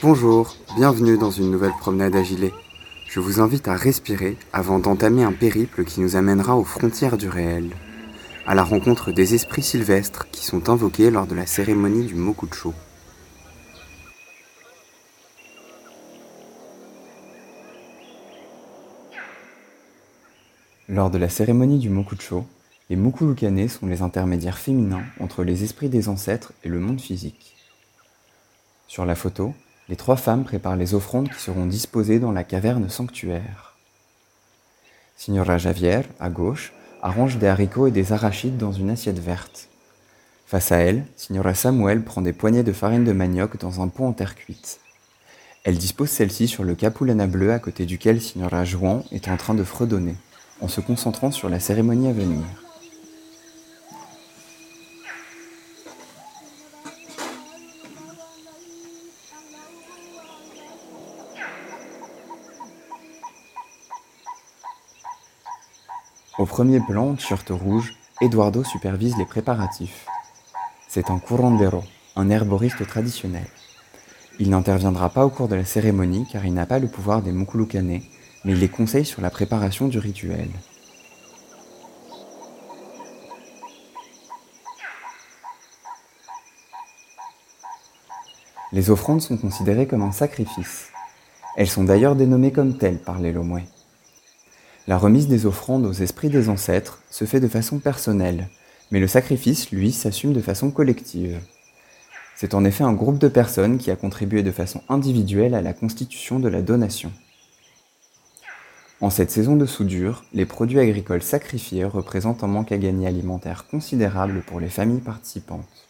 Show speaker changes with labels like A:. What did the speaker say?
A: Bonjour, bienvenue dans une nouvelle promenade à gilet. Je vous invite à respirer avant d'entamer un périple qui nous amènera aux frontières du réel, à la rencontre des esprits sylvestres qui sont invoqués lors de la cérémonie du Mokucho. Lors de la cérémonie du Mokucho, les Mukulukane sont les intermédiaires féminins entre les esprits des ancêtres et le monde physique. Sur la photo, les trois femmes préparent les offrandes qui seront disposées dans la caverne sanctuaire. Signora Javier, à gauche, arrange des haricots et des arachides dans une assiette verte. Face à elle, Signora Samuel prend des poignées de farine de manioc dans un pot en terre cuite. Elle dispose celle-ci sur le capulana bleu à côté duquel Signora Juan est en train de fredonner, en se concentrant sur la cérémonie à venir. Au premier plan, t-shirt rouge, Eduardo supervise les préparatifs. C'est un curandero, un herboriste traditionnel. Il n'interviendra pas au cours de la cérémonie car il n'a pas le pouvoir des Mukulukane, mais il les conseille sur la préparation du rituel. Les offrandes sont considérées comme un sacrifice. Elles sont d'ailleurs dénommées comme telles par les Lomouais. La remise des offrandes aux esprits des ancêtres se fait de façon personnelle, mais le sacrifice, lui, s'assume de façon collective. C'est en effet un groupe de personnes qui a contribué de façon individuelle à la constitution de la donation. En cette saison de soudure, les produits agricoles sacrifiés représentent un manque à gagner alimentaire considérable pour les familles participantes.